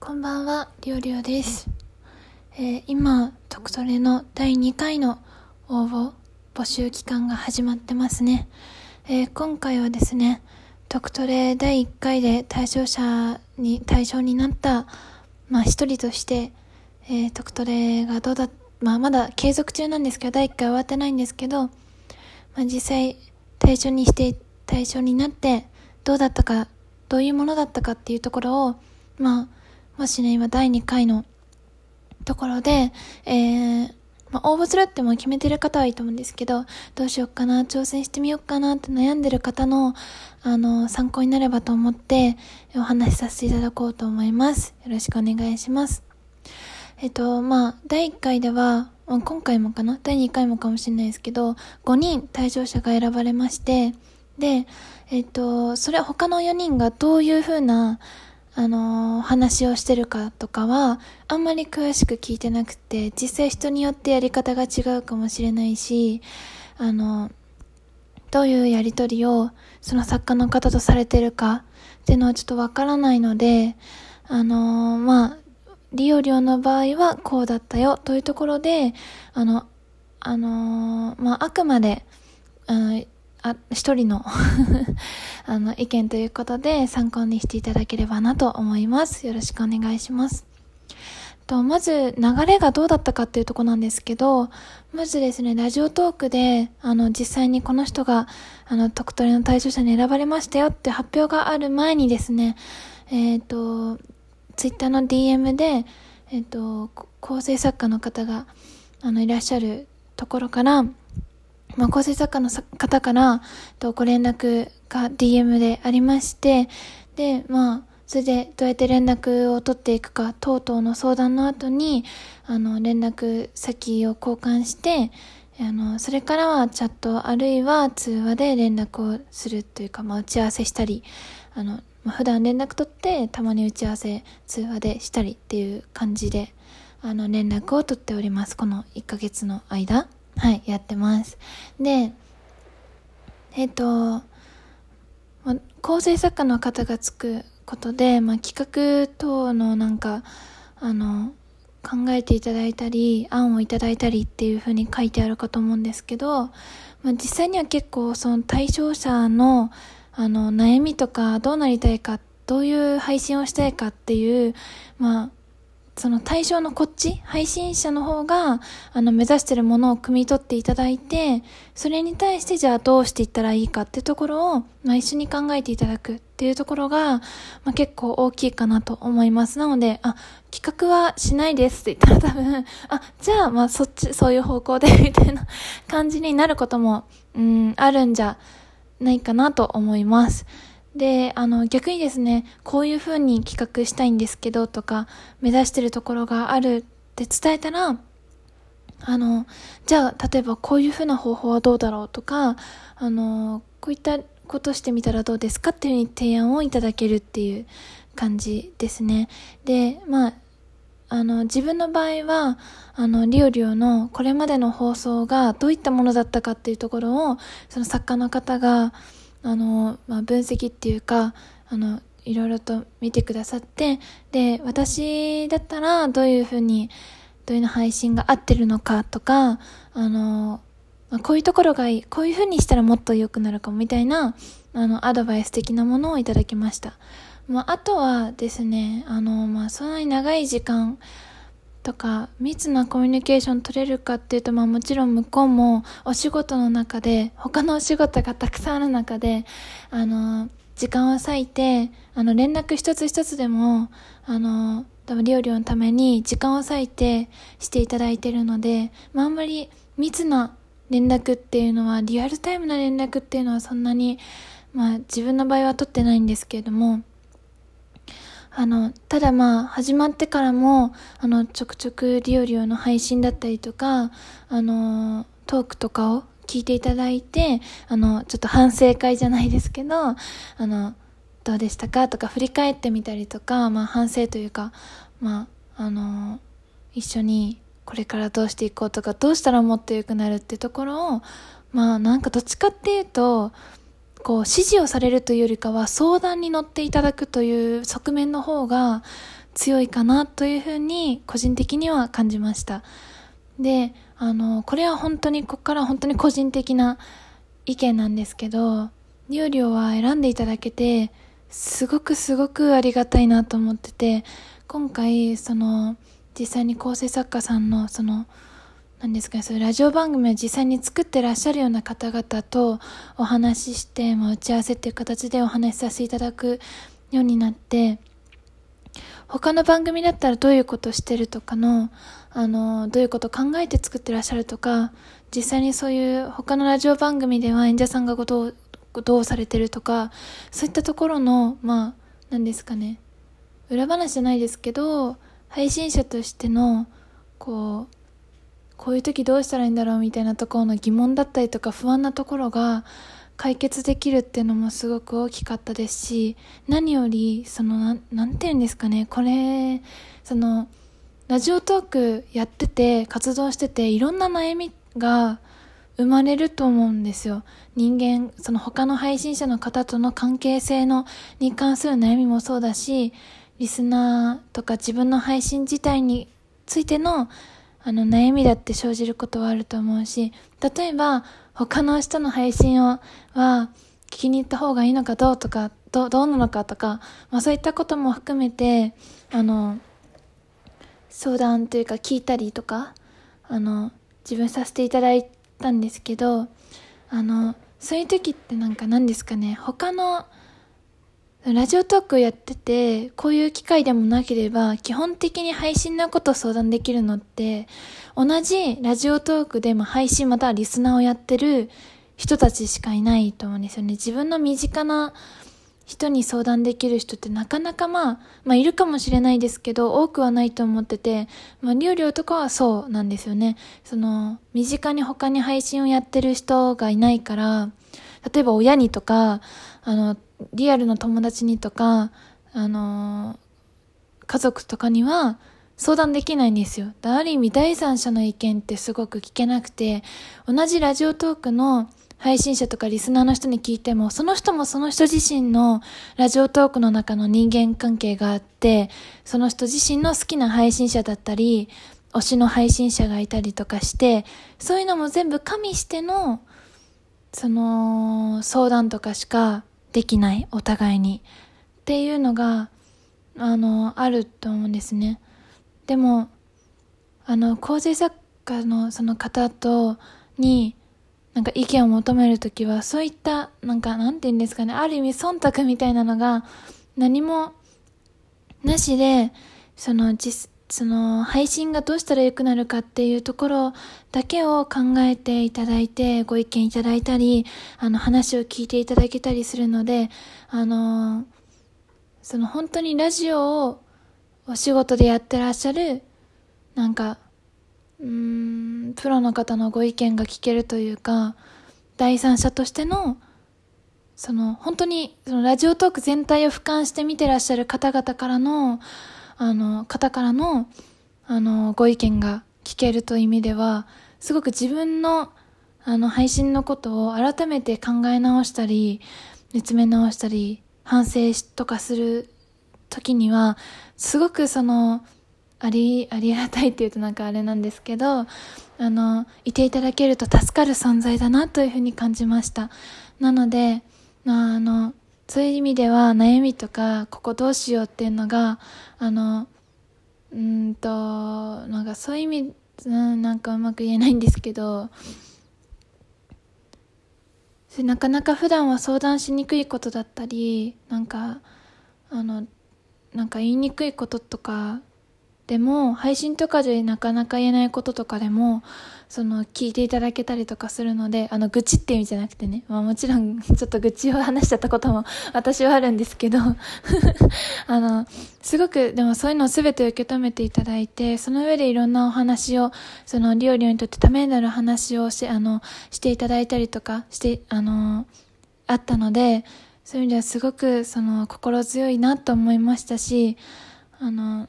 こんばんは、りょうりょうです。えー今、特トレの第2回の応募、募集期間が始まってますね。えー今回はですね、特トレ第1回で対象者に、対象になった、まあ一人として、えー、特トレがどうだ、まあまだ継続中なんですけど、第1回終わってないんですけど、まあ実際対象にして、対象になって、どうだったか、どういうものだったかっていうところを、まあ、もしね、今第2回のところで、えー、まあ、応募するっても決めてる方はいいと思うんですけど、どうしようかな、挑戦してみようかなって悩んでる方の、あの、参考になればと思って、お話しさせていただこうと思います。よろしくお願いします。えっと、まあ、第1回では、今回もかな？第2回もかもしれないですけど、5人対象者が選ばれまして、で、えっと、それ他の4人がどういうふうな、あのー話をしてるかとかは、あんまり詳しく聞いてなくて、実際人によってやり方が違うかもしれないし、あの、どういうやりとりをその作家の方とされてるかっていうのはちょっとわからないので、あのーまあ、リオリオの場合はこうだったよというところで、あの、あのまあ、あくまで、うんあ、一人の あの、意見ということで参考にしていただければなと思います。よろしくお願いします。と、まず、流れがどうだったかっていうとこなんですけど、まずですね、ラジオトークで、あの、実際にこの人が、あの、特トレの対象者に選ばれましたよって発表がある前にですね、えっ、と、ツイッターの DM で、えっ、と、構成作家の方が、あの、いらっしゃるところから、まあ、構成作家の方から、と、ご連絡が DM でありまして、で、まあ、それでどうやって連絡を取っていくか、等々の相談の後に、あの、連絡先を交換して、あの、それからはチャットあるいは通話で連絡をするというか、まあ、打ち合わせしたり、あの、まあ、普段連絡取って、たまに打ち合わせ通話でしたりっていう感じで、あの、連絡を取っております。この1ヶ月の間。はい、やってます。で、えっ、と、ま、構成作家の方がつくことで、ま、企画等のなんか、あの、考えていただいたり、案をいただいたりっていう風に書いてあるかと思うんですけど、まあ、実際には結構その対象者の、あの、悩みとか、どうなりたいか、どういう配信をしたいかっていう、まあ、その対象のこっち、配信者の方が、あの、目指してるものを汲み取っていただいて、それに対してじゃあどうしていったらいいかっていうところを、まあ、一緒に考えていただくっていうところが、まあ、結構大きいかなと思います。なので、あ、企画はしないですって言ったら多分、あ、じゃあ、まあ、そっち、そういう方向で、みたいな感じになることも、うん、あるんじゃないかなと思います。で、あの、逆にですね、こういう風に企画したいんですけどとか、目指してるところがあるって伝えたら、あの、じゃあ、例えばこういう風な方法はどうだろうとか、あの、こういったことしてみたらどうですかっていう風に提案をいただけるっていう感じですね。で、まあ、あの、自分の場合は、あの、リオリオのこれまでの放送がどういったものだったかっていうところを、その作家の方が、あの、まあ、分析っていうか、あの、いろいろと見てくださって、で、私だったらどういうふうに、どういうの配信が合ってるのかとか、あの、まあ、こういうところがいい、こういうふうにしたらもっと良くなるかもみたいな、あの、アドバイス的なものをいただきました。まあ、あとはですね、あの、まあ、そんなに長い時間とか、密なコミュニケーション取れるかっていうと、まあ、もちろん向こうもお仕事の中で、他のお仕事がたくさんある中で、あの、時間を割いて、あの、連絡一つ一つでも、あの、多分、料理のために時間を割いてしていただいてるので、まあ、あんまり密な連絡っていうのは、リアルタイムな連絡っていうのはそんなに、まあ、自分の場合は取ってないんですけれども、あの、ただまあ、始まってからも、あの、ちょくちょくリオリオの配信だったりとか、あの、トークとかを聞いていただいて、あの、ちょっと反省会じゃないですけど、あの、どうでしたかとか振り返ってみたりとか、まあ反省というか、まあ、あの、一緒にこれからどうしていこうとか、どうしたらもっと良くなるってところを、まあなんかどっちかっていうと、こう指示をされるというよりかは相談に乗っていただくという側面の方が強いかなというふうに個人的には感じました。で、あの、これは本当に、ここから本当に個人的な意見なんですけど、リオリオは選んでいただけて、すごくすごくありがたいなと思ってて、今回、その、実際に構成作家さんの、その、何ですかね、そういうラジオ番組を実際に作ってらっしゃるような方々とお話しして、まあ、打ち合わせっていう形でお話しさせていただくようになって、他の番組だったらどういうことしてるとかの、あの、どういうこと考えて作ってらっしゃるとか、実際にそういう他のラジオ番組では演者さんがどう、どうされてるとか、そういったところの、まあ、何ですかね、裏話じゃないですけど、配信者としての、こう、こういう時どうしたらいいんだろうみたいなところの疑問だったりとか不安なところが解決できるっていうのもすごく大きかったですし、何より、その、なん、なんて言うんですかね、これ、その、ラジオトークやってて、活動してて、いろんな悩みが生まれると思うんですよ。人間、その他の配信者の方との関係性の、に関する悩みもそうだし、リスナーとか自分の配信自体についての、あの、悩みだって生じることはあると思うし、例えば、他の人の配信を、は、聞きに行った方がいいのかどうとか、どどうなのかとか、まあそういったことも含めて、あの、相談というか聞いたりとか、あの、自分させていただいたんですけど、あの、そういう時ってなんか何ですかね、他の、ラジオトークやってて、こういう機会でもなければ、基本的に配信のこと相談できるのって、同じラジオトークでも配信またはリスナーをやってる人たちしかいないと思うんですよね。自分の身近な人に相談できる人ってなかなかまあ、まあいるかもしれないですけど、多くはないと思ってて、まあ、りょうりょうとかはそうなんですよね。その、身近に他に配信をやってる人がいないから、例えば親にとか、あの、リアルの友達にとか、あの、家族とかには相談できないんですよ。ある意味第三者の意見ってすごく聞けなくて、同じラジオトークの配信者とかリスナーの人に聞いても、その人もその人自身のラジオトークの中の人間関係があって、その人自身の好きな配信者だったり、推しの配信者がいたりとかして、そういうのも全部加味しての、その、相談とかしかできない、お互いに。っていうのが、あの、あると思うんですね。でも、あの、構成作家のその方と、に、なんか意見を求めるときは、そういった、なんか、なんて言うんですかね、ある意味忖度みたいなのが、何も、なしで、その、実、その、配信がどうしたら良くなるかっていうところだけを考えていただいて、ご意見いただいたり、あの、話を聞いていただけたりするので、あの、その本当にラジオをお仕事でやってらっしゃる、なんか、うん、プロの方のご意見が聞けるというか、第三者としての、その、本当に、そのラジオトーク全体を俯瞰して見てらっしゃる方々からの、あの、方からの、あの、ご意見が聞けるという意味では、すごく自分の、あの、配信のことを改めて考え直したり、見つめ直したり、反省とかする時には、すごくその、あり、ありがたいって言うとなんかあれなんですけど、あの、いていただけると助かる存在だなというふうに感じました。なので、まあ、あの、そういう意味では悩みとか、ここどうしようっていうのが、あの、うんと、なんかそういう意味、うん、なんかうまく言えないんですけど、なかなか普段は相談しにくいことだったり、なんか、あの、なんか言いにくいこととかでも、配信とかでなかなか言えないこととかでも、その、聞いていただけたりとかするので、あの、愚痴っていう意味じゃなくてね、まあもちろん、ちょっと愚痴を話しちゃったことも 私はあるんですけど。あの、すごく、でもそういうのを全て受け止めていただいて、その上でいろんなお話を、その、リオリオにとってためになる話をし、あの、していただいたりとかして、あの、あったので、そういう意味ではすごく、その、心強いなと思いましたし、あの、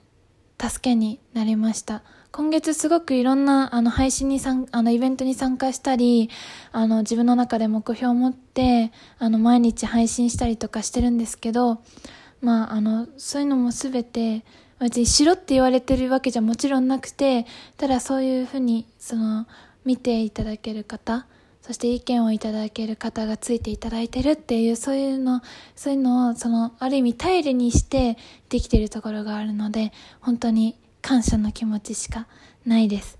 助けになりました。今月すごくいろんなあの配信に参あのイベントに参加したり、あの自分の中で目標を持って、あの毎日配信したりとかしてるんですけど、まあ、あの、そういうのもすべて、別にしろって言われてるわけじゃもちろんなくて、ただそういうふうに、その、見ていただける方、そして意見をいただける方がついていただいてるっていう、そういうの、そういうのを、その、ある意味頼りにしてできてるところがあるので、本当に感謝の気持ちしかないです。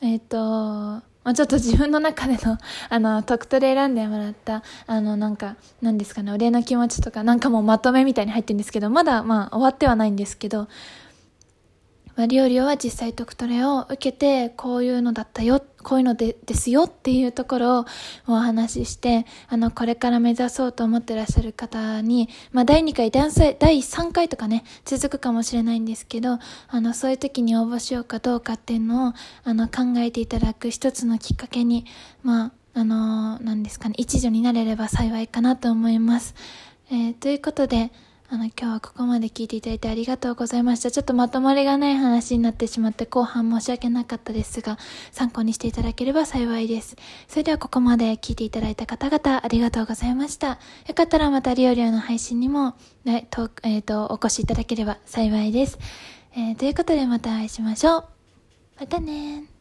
えっ、ー、と、まあ、ちょっと自分の中での、あの、特トで選んでもらった、あの、なんか、なんですかね、お礼の気持ちとか、なんかもうまとめみたいに入ってるんですけど、まだ、まあ、終わってはないんですけど、まあ、リオリオは実際トクトレを受けて、こういうのだったよ、こういうのでですよっていうところをお話しして、あの、これから目指そうと思ってらっしゃる方に、まあ、第2回、第3回とかね、続くかもしれないんですけど、あの、そういう時に応募しようかどうかっていうのを、あの、考えていただく一つのきっかけに、まあ、あの、なんですかね、一助になれれば幸いかなと思います。えー、ということで、あの、今日はここまで聞いていただいてありがとうございました。ちょっとまとまりがない話になってしまって後半申し訳なかったですが、参考にしていただければ幸いです。それではここまで聞いていただいた方々ありがとうございました。よかったらまたリオリオの配信にも、ね、と、えっ、ー、と、お越しいただければ幸いです。えー、ということでまたお会いしましょう。またね